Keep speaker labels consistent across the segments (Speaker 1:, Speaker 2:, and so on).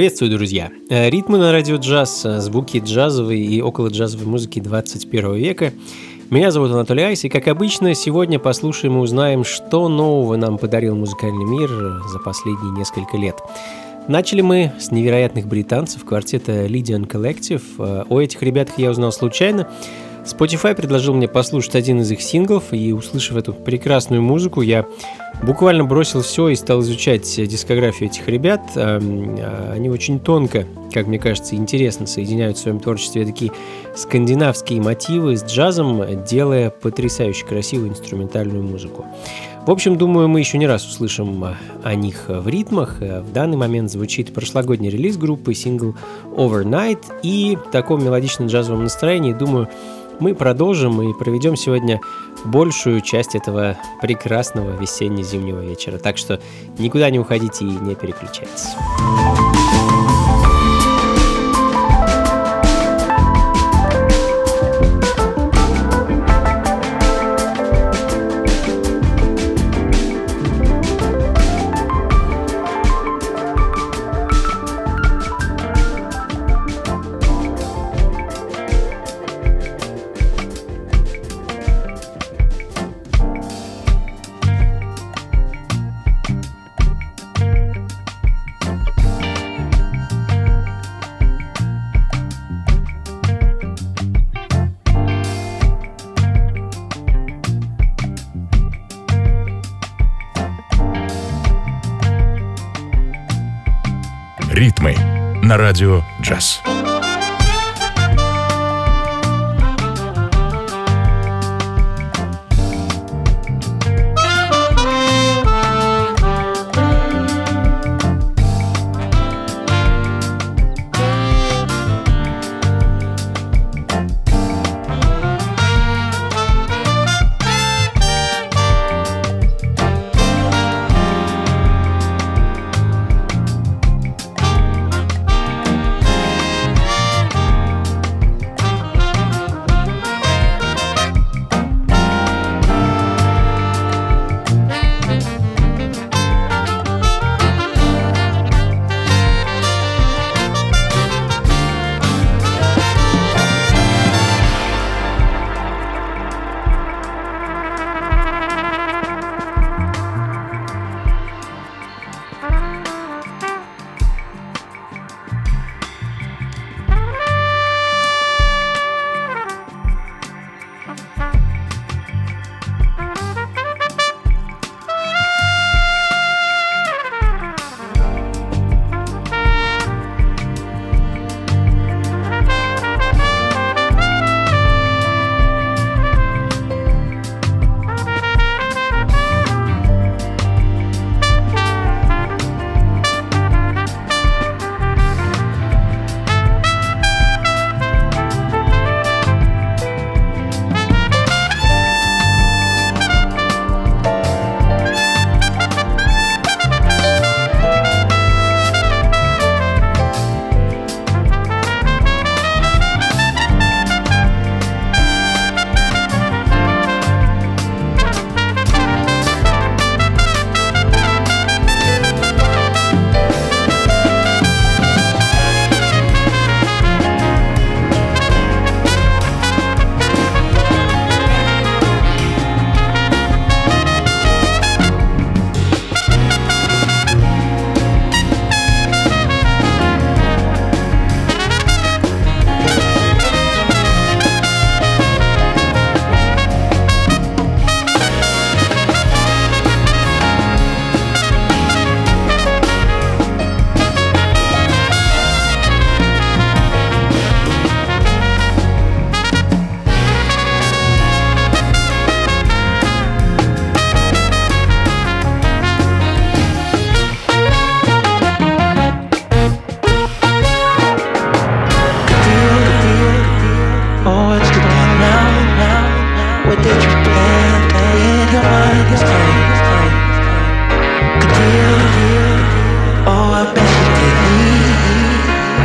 Speaker 1: Приветствую, друзья! Э, ритмы на радио джаз, э, звуки джазовой и около джазовой музыки 21 века. Меня зовут Анатолий Айс, и, как обычно, сегодня послушаем и узнаем, что нового нам подарил музыкальный мир за последние несколько лет. Начали мы с невероятных британцев квартета Lydian Collective. Э, о этих ребятах я узнал случайно. Spotify предложил мне послушать один из их синглов, и услышав эту прекрасную музыку, я буквально бросил все и стал изучать дискографию этих ребят. Эм, а, они очень тонко, как мне кажется, интересно соединяют в своем творчестве такие скандинавские мотивы с джазом, делая потрясающе красивую инструментальную музыку. В общем, думаю, мы еще не раз услышим о них в ритмах. В данный момент звучит прошлогодний релиз группы, сингл Overnight, и в таком мелодичном джазовом настроении, думаю, мы продолжим и проведем сегодня большую часть этого прекрасного весенне-зимнего вечера. Так что никуда не уходите и не переключайтесь.
Speaker 2: На радио «Джаз».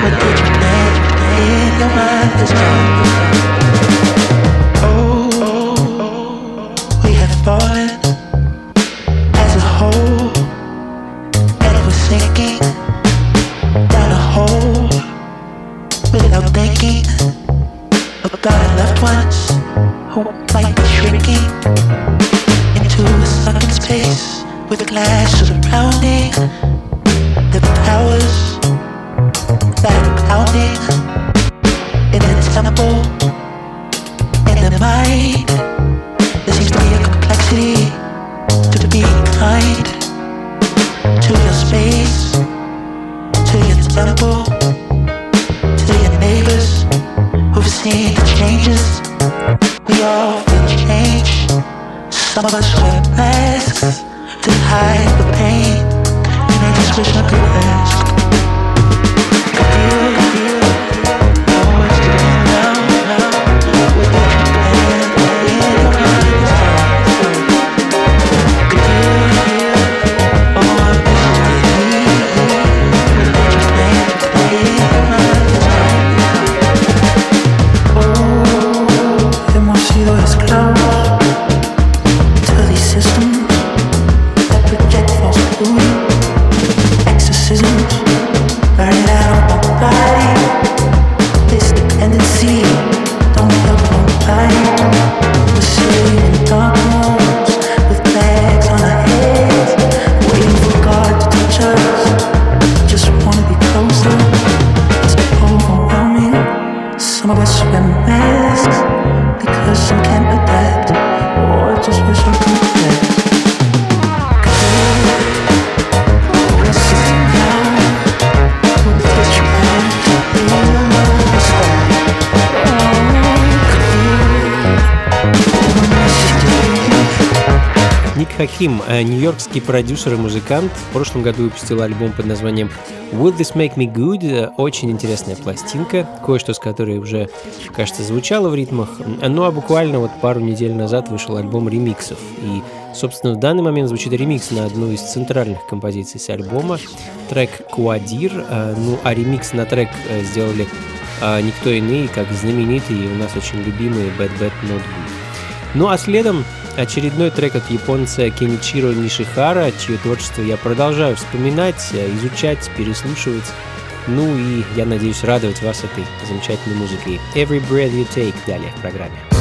Speaker 2: But did you plan in your mind this time?
Speaker 1: Хаким, э, нью-йоркский продюсер и музыкант, в прошлом году выпустил альбом под названием Will This Make Me Good? Очень интересная пластинка, кое-что с которой уже, кажется, звучало в ритмах. Ну а буквально вот пару недель назад вышел альбом ремиксов. И, собственно, в данный момент звучит ремикс на одну из центральных композиций с альбома, трек «Куадир». Э, ну а ремикс на трек э, сделали никто иные, как знаменитый и у нас очень любимый Bad Bad Not Good. Ну а следом очередной трек от японца Кеничиро Нишихара, чье творчество я продолжаю вспоминать, изучать, переслушивать. Ну и я надеюсь радовать вас этой замечательной музыкой. Every Breath You Take далее в программе.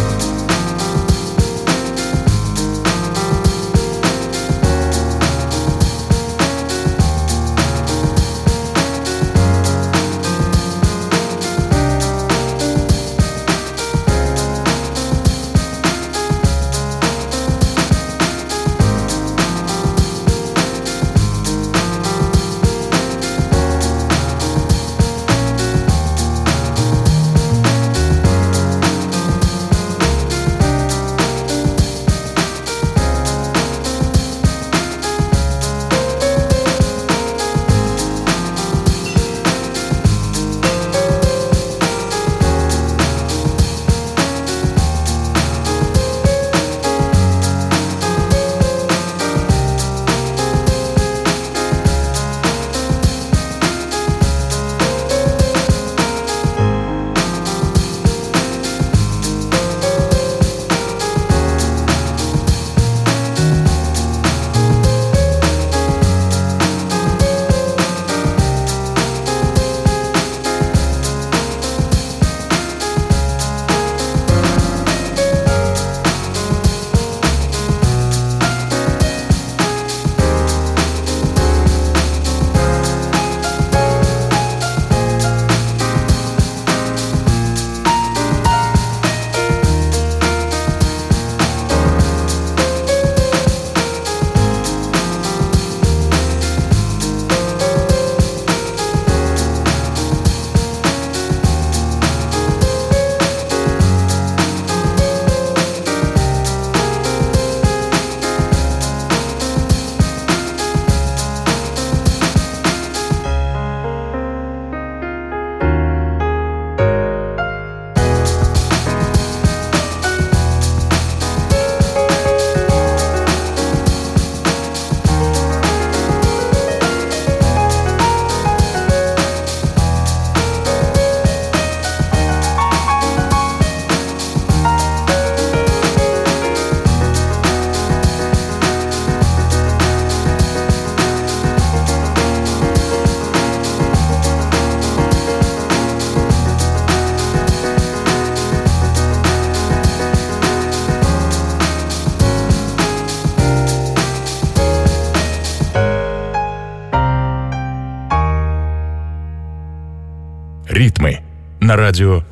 Speaker 2: На радио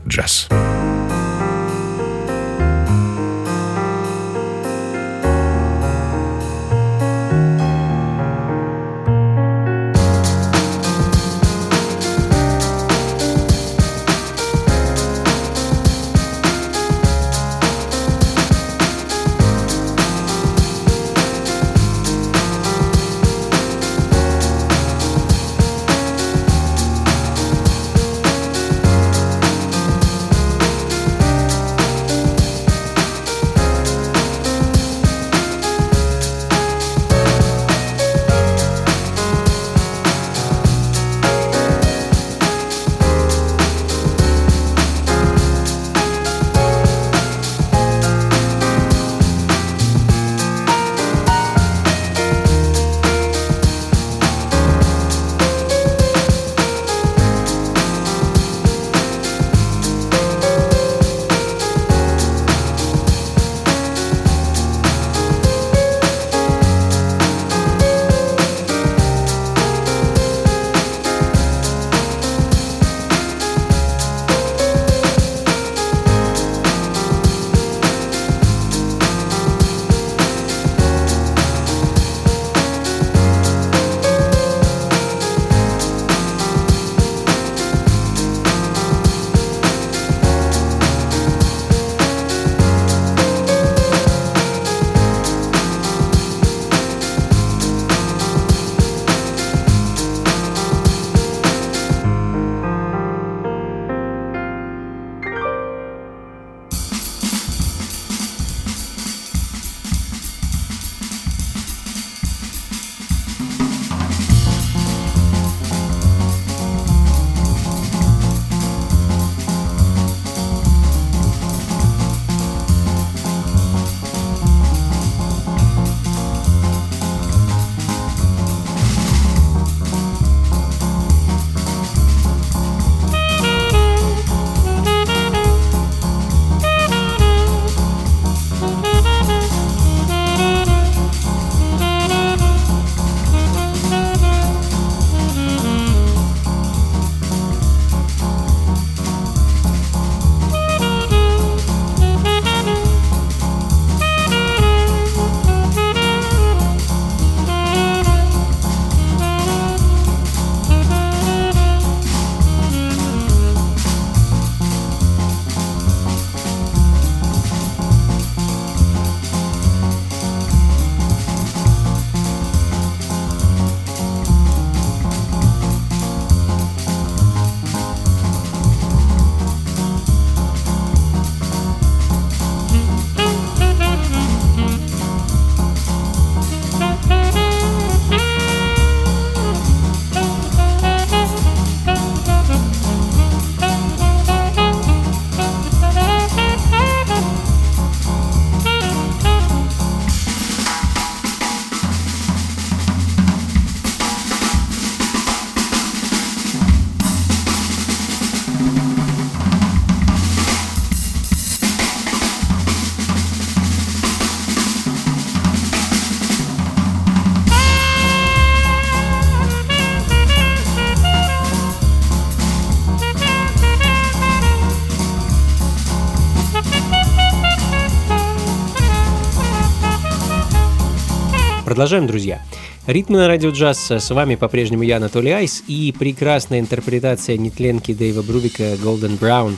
Speaker 1: Продолжаем, друзья. Ритмы на радио джаз. С вами по-прежнему я, Анатолий Айс, и прекрасная интерпретация нетленки Дэйва Брубика Golden Brown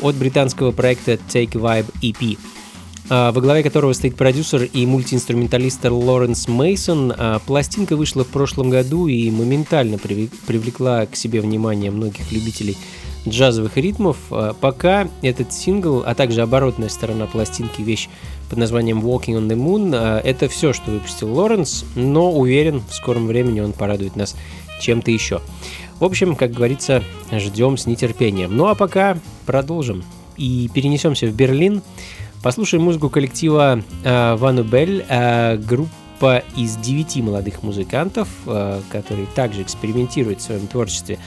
Speaker 1: от британского проекта Take Vibe EP а, во главе которого стоит продюсер и мультиинструменталист Лоренс Мейсон. А, пластинка вышла в прошлом году и моментально привлекла к себе внимание многих любителей джазовых ритмов. А, пока этот сингл, а также оборотная сторона пластинки, вещь под названием Walking on the Moon. А, это все, что выпустил Лоренс, но уверен, в скором времени он порадует нас чем-то еще. В общем, как говорится, ждем с нетерпением. Ну а пока продолжим и перенесемся в Берлин. Послушаем музыку коллектива э, Ванубель, э, группа из девяти молодых музыкантов, э, которые также экспериментируют в своем творчестве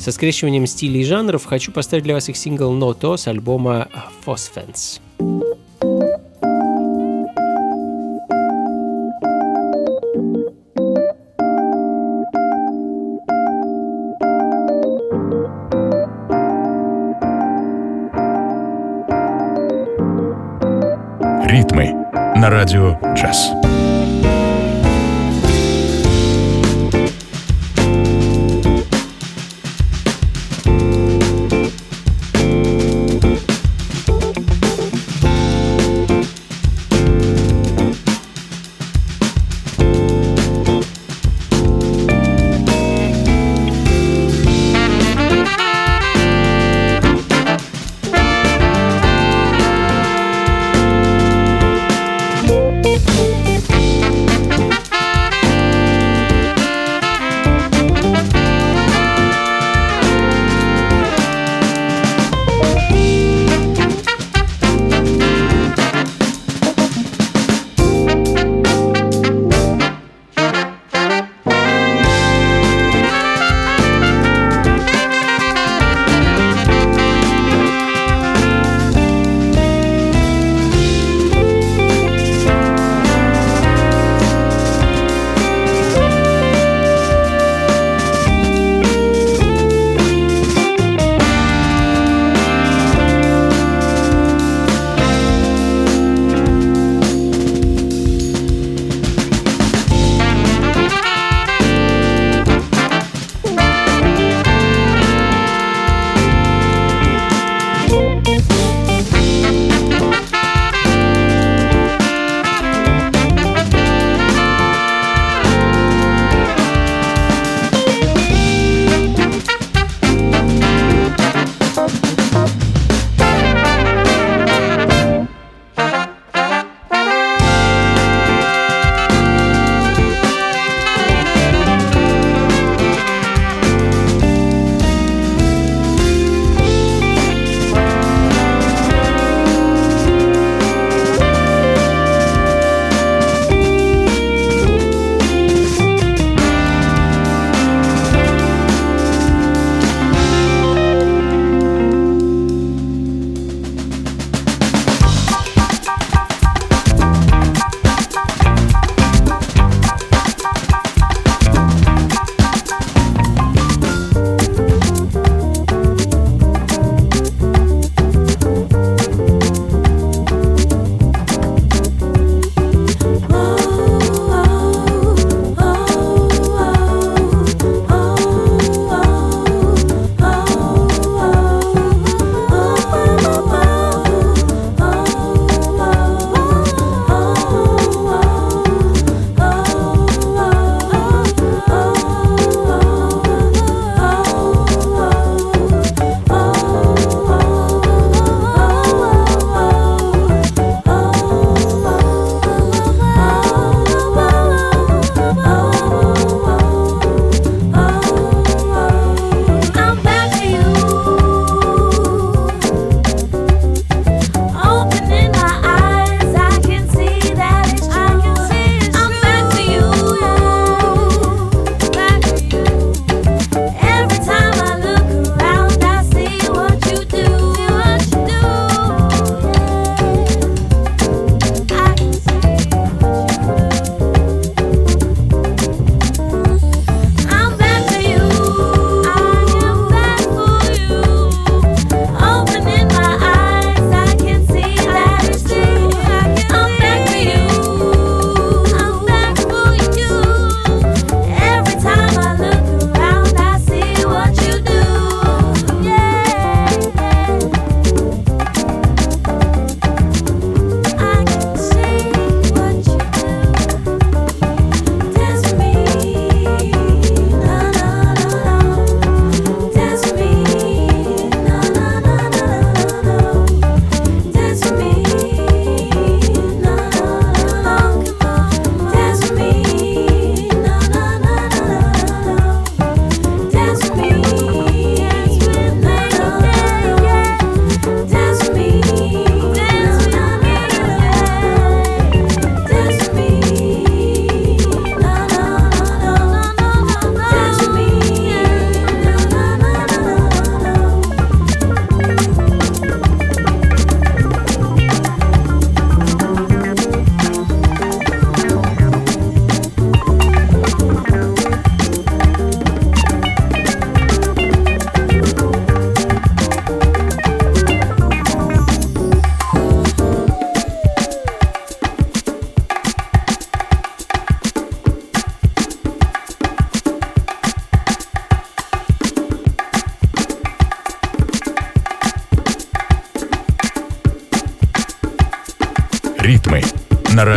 Speaker 1: со скрещиванием стилей и жанров хочу поставить для вас их сингл «Но то» с альбома «Phosphens».
Speaker 3: Ритмы на радио «Джаз».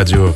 Speaker 3: На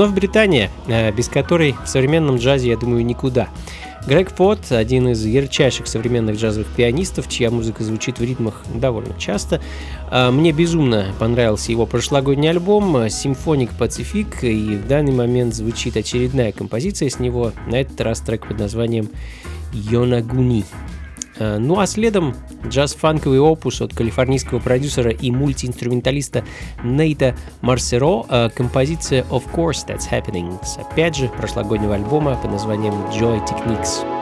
Speaker 1: Вновь Британия, э, без которой в современном джазе, я думаю, никуда. Грег Фот, один из ярчайших современных джазовых пианистов, чья музыка звучит в ритмах довольно часто. Э, мне безумно понравился его прошлогодний альбом «Симфоник Пацифик», и в данный момент звучит очередная композиция с него, на этот раз трек под названием «Йонагуни». Э, ну а следом джаз-фанковый опус от калифорнийского продюсера и мультиинструменталиста Нейта Марсеро, э, композиция «Of Course That's Happening» с, опять же, прошлогоднего альбома под названием «Joy Techniques».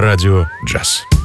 Speaker 2: радио «Джаз».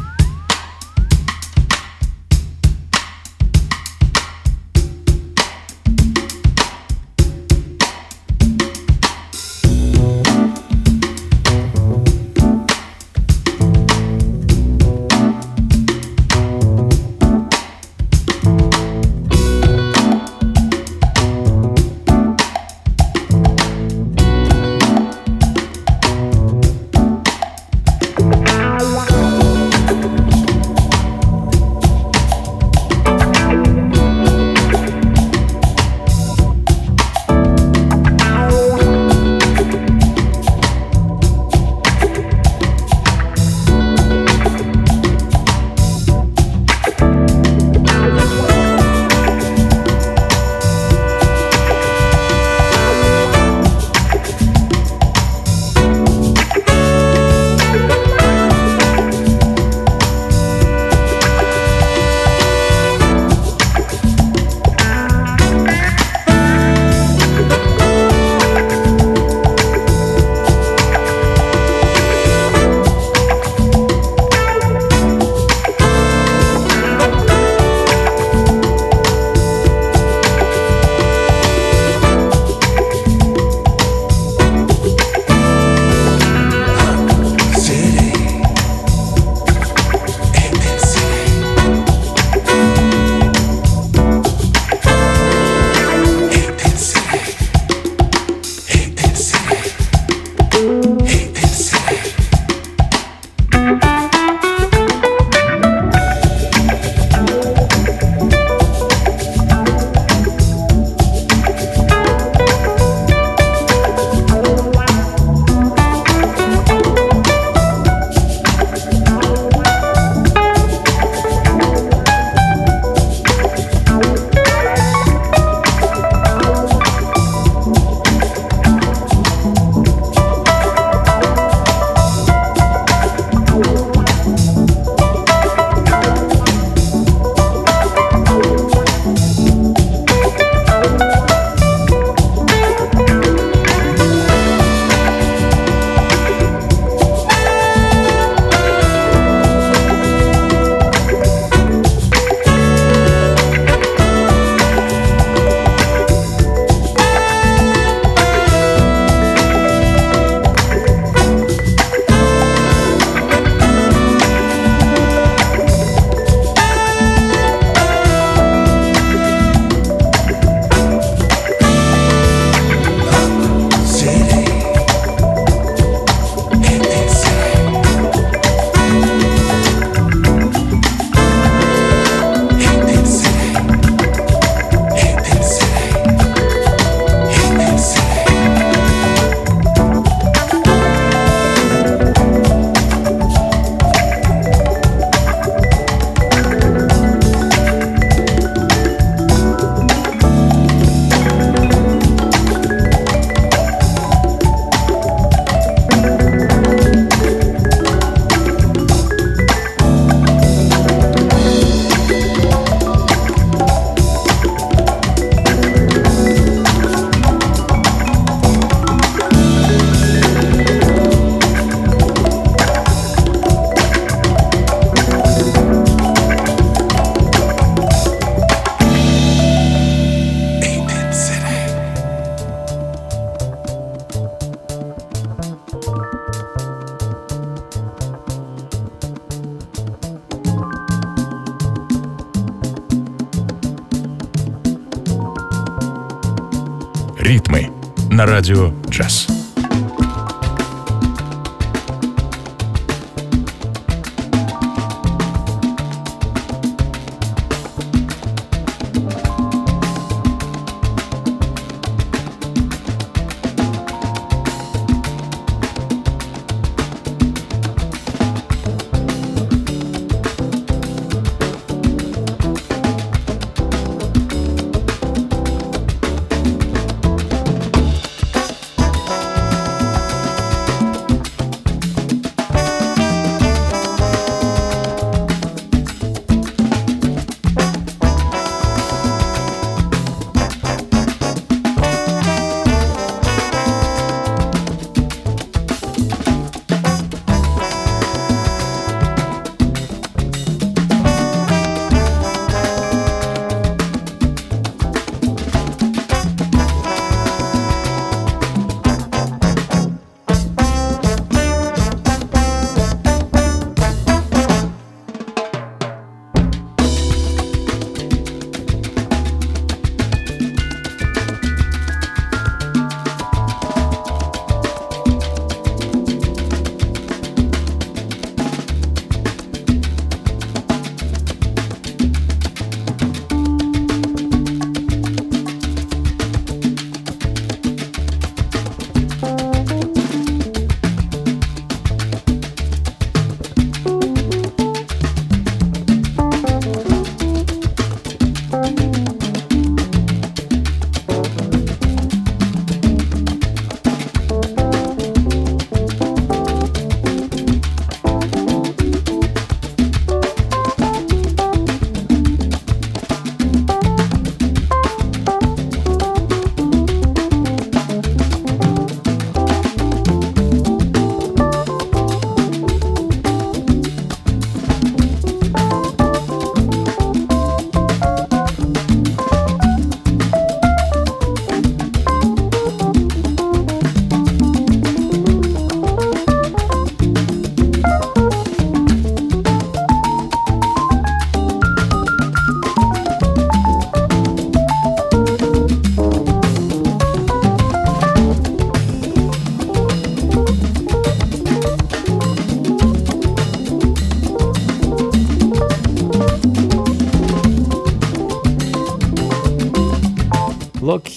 Speaker 2: На радио «Джаз».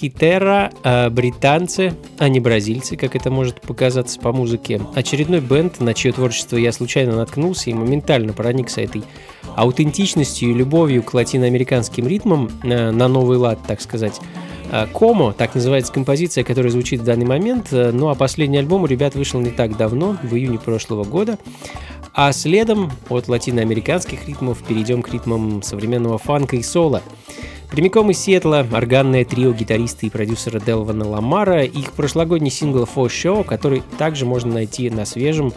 Speaker 1: Хитера, э, британцы, а не бразильцы, как это может показаться по музыке. Очередной бенд, на чье творчество я случайно наткнулся и моментально проникся этой аутентичностью и любовью к латиноамериканским ритмам э, на новый лад, так сказать. Э, Комо, так называется композиция, которая звучит в данный момент. Ну а последний альбом у ребят вышел не так давно, в июне прошлого года. А следом от латиноамериканских ритмов перейдем к ритмам современного фанка и соло. Прямиком из Сиэтла органное трио гитариста и продюсера Делвана Ламара и их прошлогодний сингл For Show, который также можно найти на свежем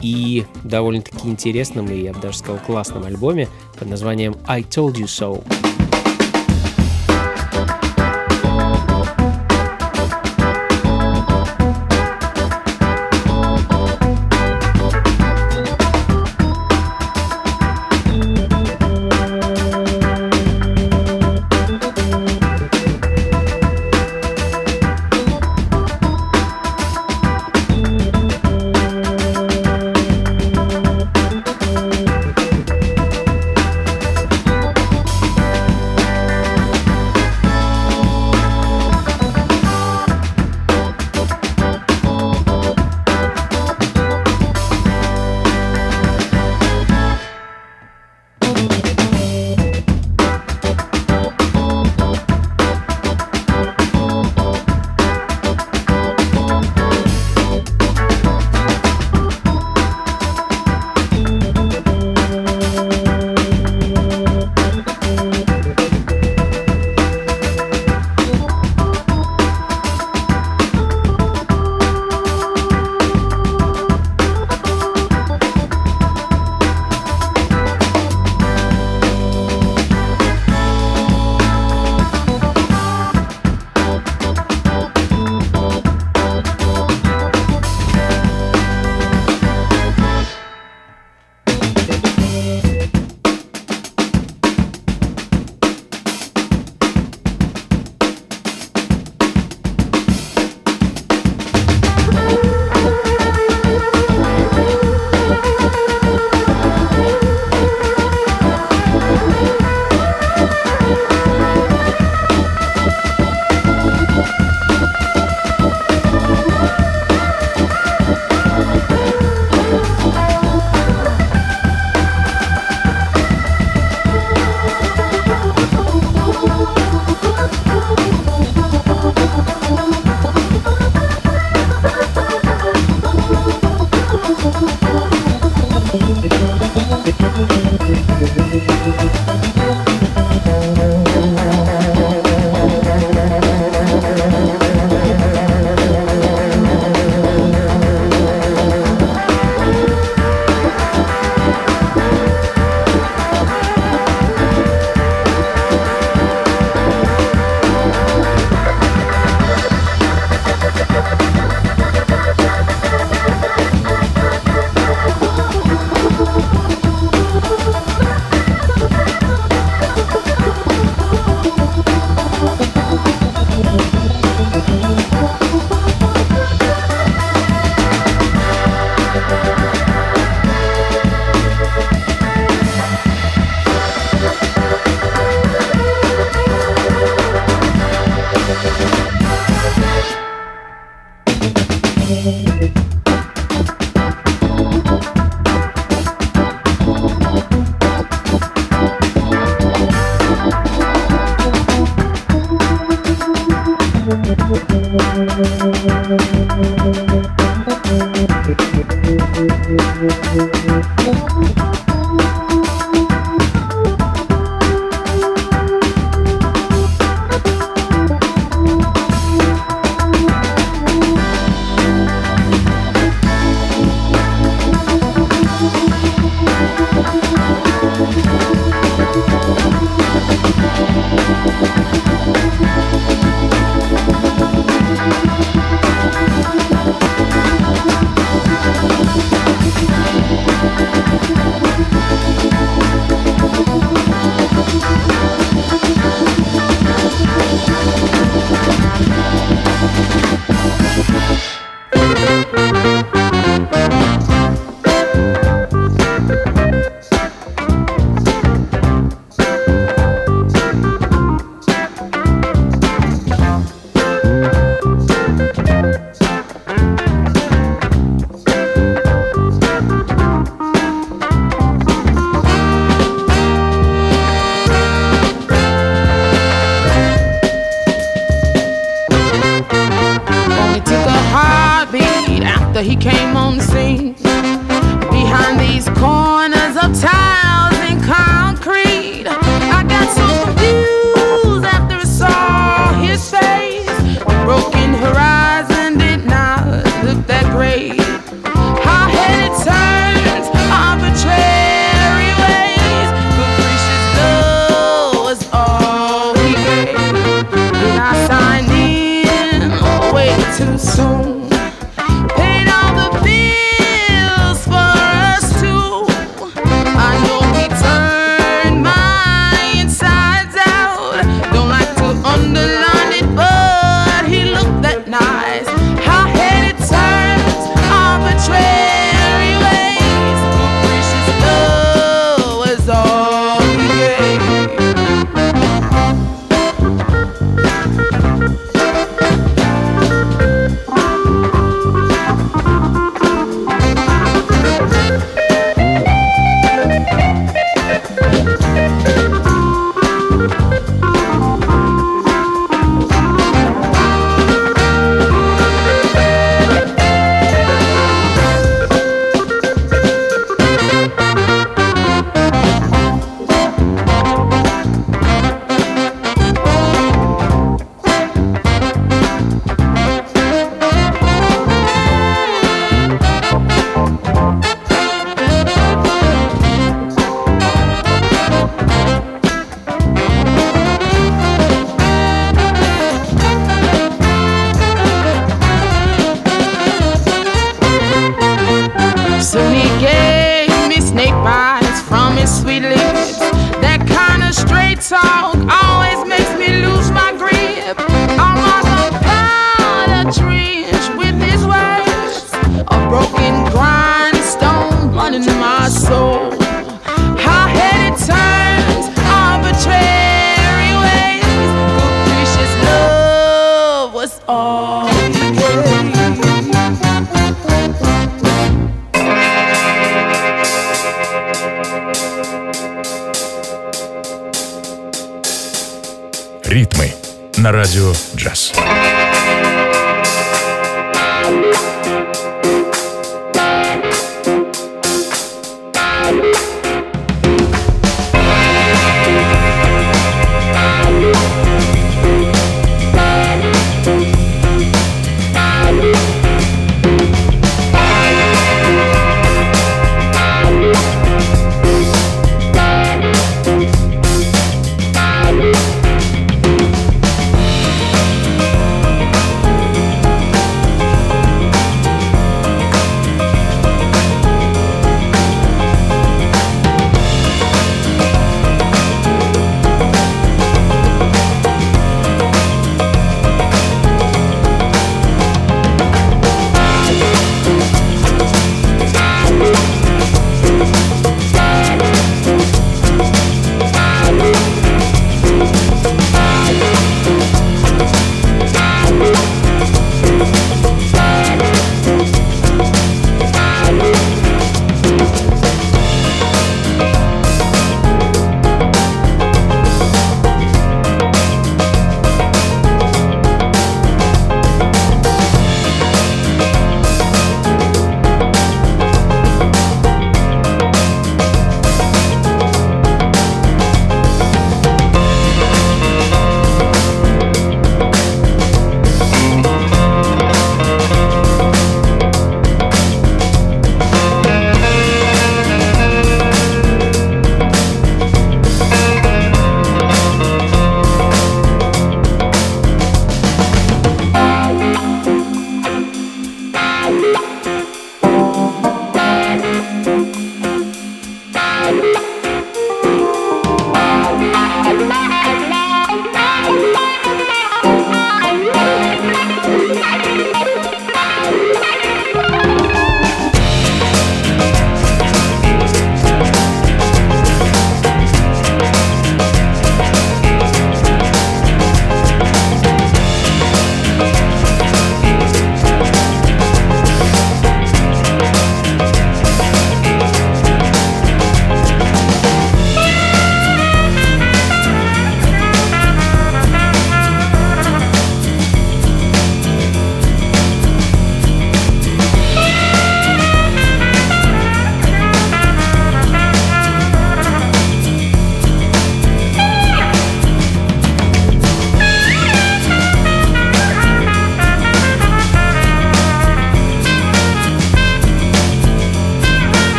Speaker 1: и довольно-таки интересном и, я бы даже сказал, классном альбоме под названием I Told You So.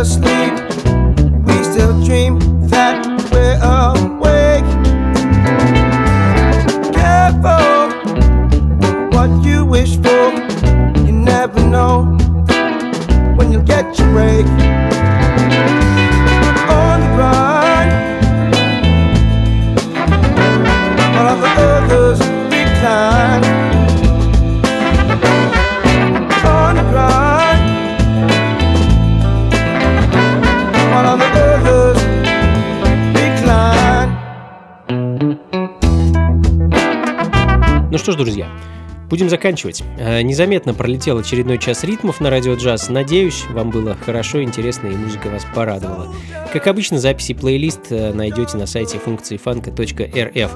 Speaker 2: just
Speaker 1: leave. Заканчивать. Э, незаметно пролетел очередной час ритмов на радио джаз. Надеюсь, вам было хорошо, интересно и музыка вас порадовала. Как обычно, записи плейлист э, найдете на сайте функции фанка.рф.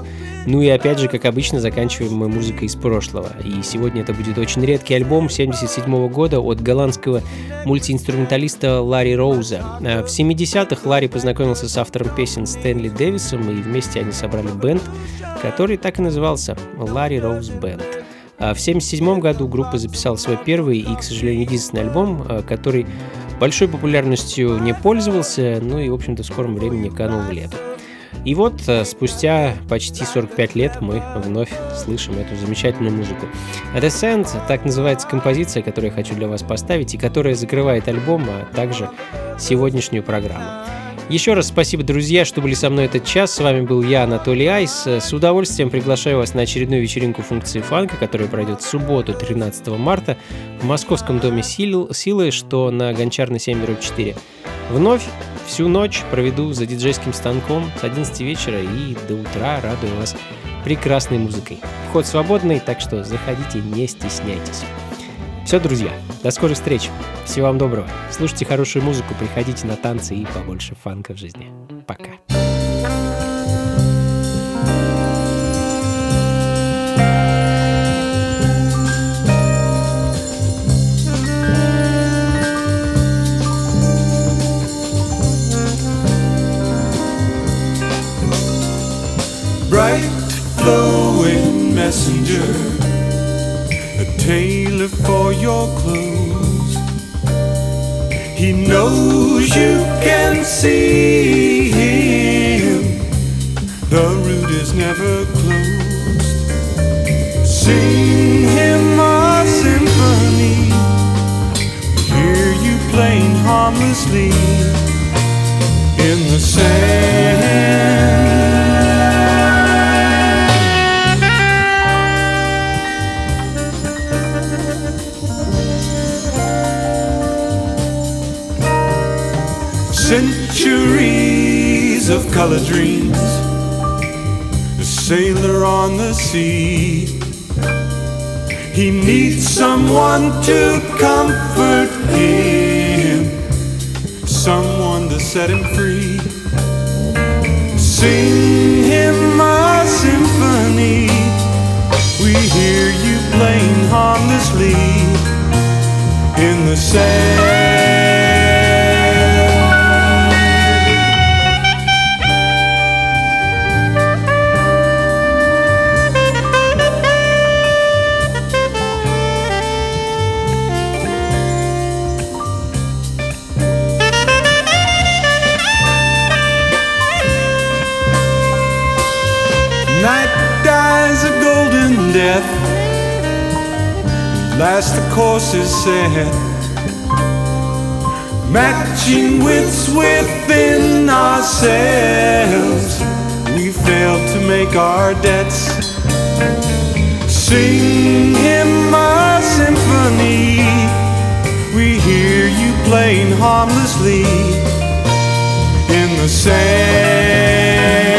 Speaker 1: Ну и опять же, как обычно, заканчиваем мы музыкой из прошлого. И сегодня это будет очень редкий альбом 77 года от голландского мультиинструменталиста Ларри Роуза. Э, в 70-х Ларри познакомился с автором песен Стэнли Дэвисом, и вместе они собрали бенд, который так и назывался Ларри Роуз Бенд. А в 1977 году группа записала свой первый и, к сожалению, единственный альбом, э, который большой популярностью не пользовался, ну и, в общем-то, в скором времени канул в лету. И вот э, спустя почти 45 лет мы вновь слышим эту замечательную музыку. Sand, так называется композиция, которую я хочу для вас поставить и которая закрывает альбом, а также сегодняшнюю программу. Еще раз спасибо, друзья, что были со мной этот час. С вами был я, Анатолий Айс. С удовольствием приглашаю вас на очередную вечеринку функции фанка, которая пройдет в субботу, 13 марта, в Московском доме Силы, что на Гончарной 7 4. Вновь всю ночь проведу за диджейским станком с 11 вечера и до утра радую вас прекрасной музыкой. Вход свободный, так что заходите, не стесняйтесь. Все, друзья, до скорых встреч. Всего вам доброго. Слушайте хорошую музыку, приходите на танцы и побольше фанка в жизни. Пока.
Speaker 4: bright flowing messenger tailor for your clothes. He knows you can see him. The route is never closed. Sing him a symphony. Hear you playing harmlessly in the sand. Centuries of color dreams, a sailor on the sea. He needs someone to comfort him, someone to set him free. Sing him a symphony. We hear you playing harmlessly in the sand. Last the course is set. Matching wits within ourselves. We failed to make our debts. Sing him a symphony. We hear you playing harmlessly in the sand.